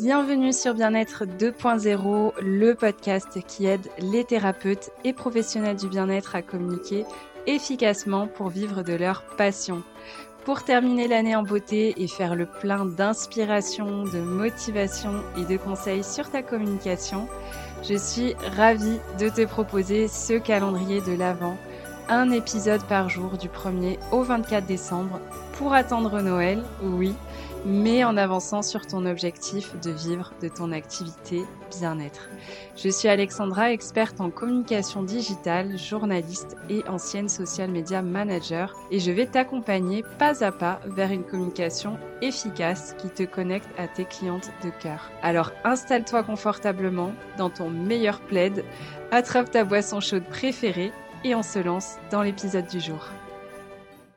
Bienvenue sur Bien-être 2.0, le podcast qui aide les thérapeutes et professionnels du bien-être à communiquer efficacement pour vivre de leur passion. Pour terminer l'année en beauté et faire le plein d'inspiration, de motivation et de conseils sur ta communication, je suis ravie de te proposer ce calendrier de l'Avent, un épisode par jour du 1er au 24 décembre pour attendre Noël, oui mais en avançant sur ton objectif de vivre de ton activité bien-être. Je suis Alexandra, experte en communication digitale, journaliste et ancienne social media manager et je vais t'accompagner pas à pas vers une communication efficace qui te connecte à tes clientes de cœur. Alors installe-toi confortablement dans ton meilleur plaid, attrape ta boisson chaude préférée et on se lance dans l'épisode du jour.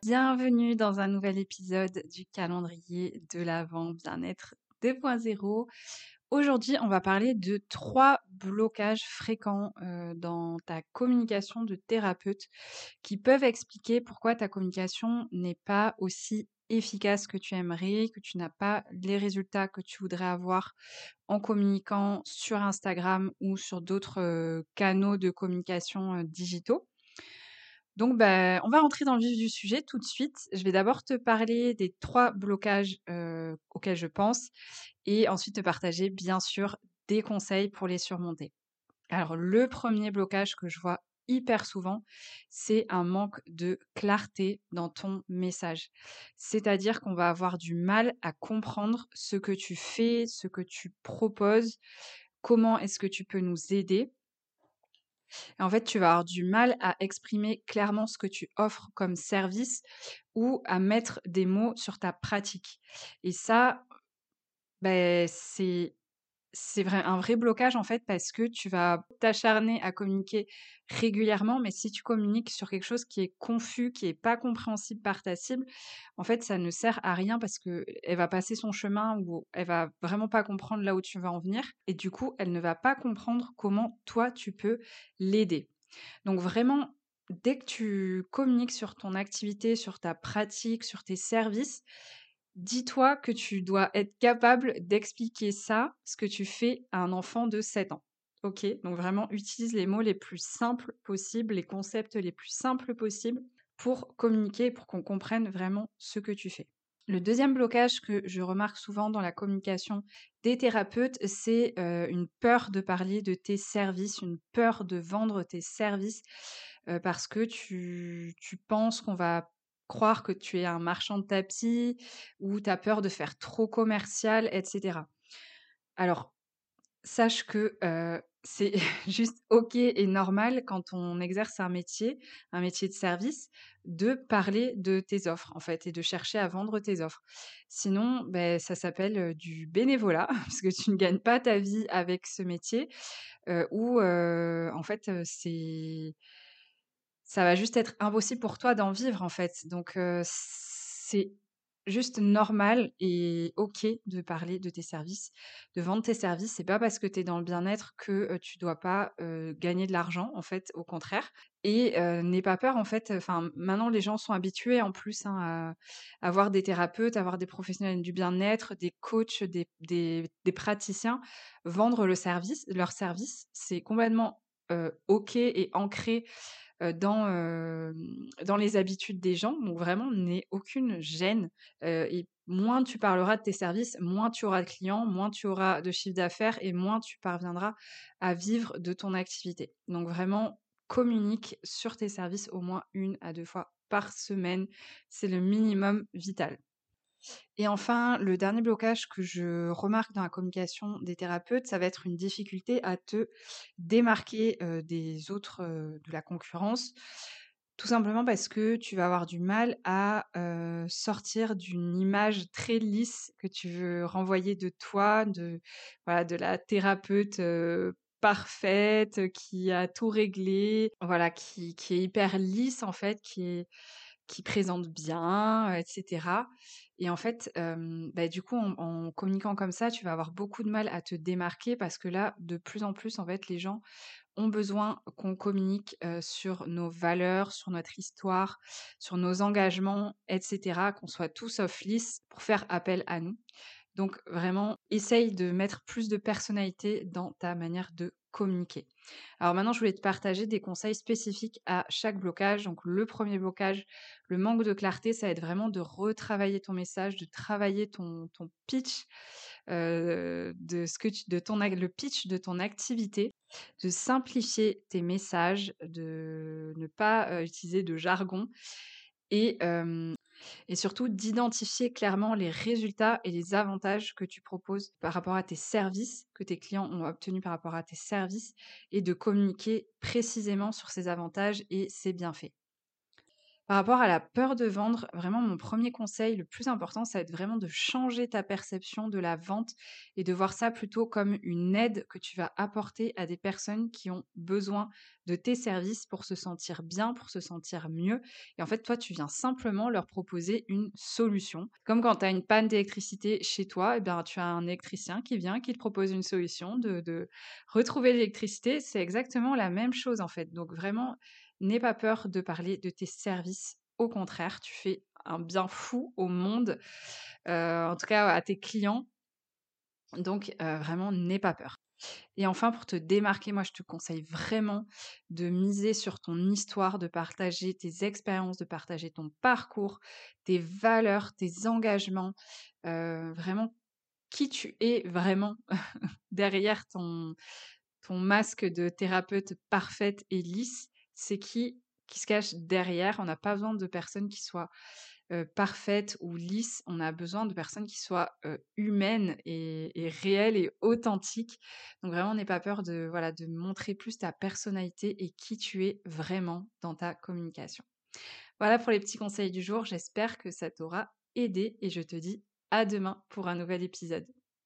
Bienvenue dans un nouvel épisode du calendrier de l'Avent Bien-être 2.0. Aujourd'hui, on va parler de trois blocages fréquents dans ta communication de thérapeute qui peuvent expliquer pourquoi ta communication n'est pas aussi efficace que tu aimerais, que tu n'as pas les résultats que tu voudrais avoir en communiquant sur Instagram ou sur d'autres canaux de communication digitaux. Donc, bah, on va rentrer dans le vif du sujet tout de suite. Je vais d'abord te parler des trois blocages auxquels je pense et ensuite te partager, bien sûr, des conseils pour les surmonter. Alors, le premier blocage que je vois hyper souvent, c'est un manque de clarté dans ton message. C'est-à-dire qu'on va avoir du mal à comprendre ce que tu fais, ce que tu proposes, comment est-ce que tu peux nous aider en fait, tu vas avoir du mal à exprimer clairement ce que tu offres comme service ou à mettre des mots sur ta pratique. Et ça, ben, c'est c'est vrai, un vrai blocage en fait parce que tu vas t'acharner à communiquer régulièrement, mais si tu communiques sur quelque chose qui est confus, qui est pas compréhensible par ta cible, en fait, ça ne sert à rien parce que elle va passer son chemin ou elle va vraiment pas comprendre là où tu vas en venir et du coup, elle ne va pas comprendre comment toi tu peux l'aider. Donc vraiment, dès que tu communiques sur ton activité, sur ta pratique, sur tes services, dis-toi que tu dois être capable d'expliquer ça, ce que tu fais à un enfant de 7 ans. Ok Donc vraiment, utilise les mots les plus simples possibles, les concepts les plus simples possibles pour communiquer, pour qu'on comprenne vraiment ce que tu fais. Le deuxième blocage que je remarque souvent dans la communication des thérapeutes, c'est une peur de parler de tes services, une peur de vendre tes services parce que tu penses qu'on va croire que tu es un marchand de tapis ou tu as peur de faire trop commercial, etc. Alors, sache que c'est juste OK et normal quand on exerce un métier, un métier de service, de parler de tes offres, en fait, et de chercher à vendre tes offres. Sinon, ben, ça s'appelle du bénévolat, parce que tu ne gagnes pas ta vie avec ce métier, ou en fait, c'est ça va juste être impossible pour toi d'en vivre en fait. Donc c'est juste normal et OK de parler de tes services, de vendre tes services. C'est pas parce que tu es dans le bien-être que tu dois pas gagner de l'argent en fait, au contraire. Et n'aie pas peur en fait. Enfin, maintenant les gens sont habitués en plus hein, à avoir des thérapeutes, à avoir des professionnels du bien-être, des coachs, des, des, des, praticiens vendre le service, leur service. C'est complètement OK et ancré dans, dans les habitudes des gens. Donc vraiment, n'aie aucune gêne. et moins tu parleras de tes services, moins tu auras de clients, moins tu auras de chiffre d'affaires et moins tu parviendras à vivre de ton activité. Donc vraiment, communique sur tes services au moins une à deux fois par semaine. C'est le minimum vital. Et enfin, le dernier blocage que je remarque dans la communication des thérapeutes, ça va être une difficulté à te démarquer des autres de la concurrence. Tout simplement parce que tu vas avoir du mal à sortir d'une image très lisse que tu veux renvoyer de toi, de, voilà, de la thérapeute parfaite, qui a tout réglé, voilà, qui, qui est hyper lisse en fait, qui est qui présente bien, etc. Et en fait, bah, du coup, en, communiquant comme ça, tu vas avoir beaucoup de mal à te démarquer parce que là, de plus en plus, en fait, les gens ont besoin qu'on communique sur nos valeurs, sur notre histoire, sur nos engagements, etc., qu'on soit tous off list pour faire appel à nous. Donc vraiment, essaye de mettre plus de personnalité dans ta manière de communiquer. Alors maintenant, je voulais te partager des conseils spécifiques à chaque blocage. Donc le premier blocage, le manque de clarté, ça être vraiment de retravailler ton message, de travailler ton, pitch, euh, le pitch de ton activité, de simplifier tes messages, de ne pas euh, utiliser de jargon et surtout d'identifier clairement les résultats et les avantages que tu proposes par rapport à tes services, que tes clients ont obtenus par rapport à tes services, et de communiquer précisément sur ces avantages et ces bienfaits. Par rapport à la peur de vendre, vraiment mon premier conseil, le plus important, ça va être vraiment de changer ta perception de la vente et de voir ça plutôt comme une aide que tu vas apporter à des personnes qui ont besoin de tes services pour se sentir bien, pour se sentir mieux. Et en fait, toi, tu viens simplement leur proposer une solution. Comme quand tu as une panne d'électricité chez toi, et eh bien, tu as un électricien qui vient, qui te propose une solution de, de retrouver l'électricité. C'est exactement la même chose en fait. Donc vraiment, N'aie pas peur de parler de tes services. Au contraire, tu fais un bien fou au monde, euh, en tout cas à tes clients. Donc euh, vraiment, n'aie pas peur. Et enfin, pour te démarquer, moi, je te conseille vraiment de miser sur ton histoire, de partager tes expériences, de partager ton parcours, tes valeurs, tes engagements, euh, vraiment qui tu es vraiment derrière ton, ton masque de thérapeute parfaite et lisse c'est qui qui se cache derrière. On n'a pas besoin de personnes qui soient parfaites ou lisses. On a besoin de personnes qui soient humaines et, réelles et authentiques. Donc vraiment, n'aie pas peur de de montrer plus ta personnalité et qui tu es vraiment dans ta communication. Voilà pour les petits conseils du jour. J'espère que ça t'aura aidé et je te dis à demain pour un nouvel épisode.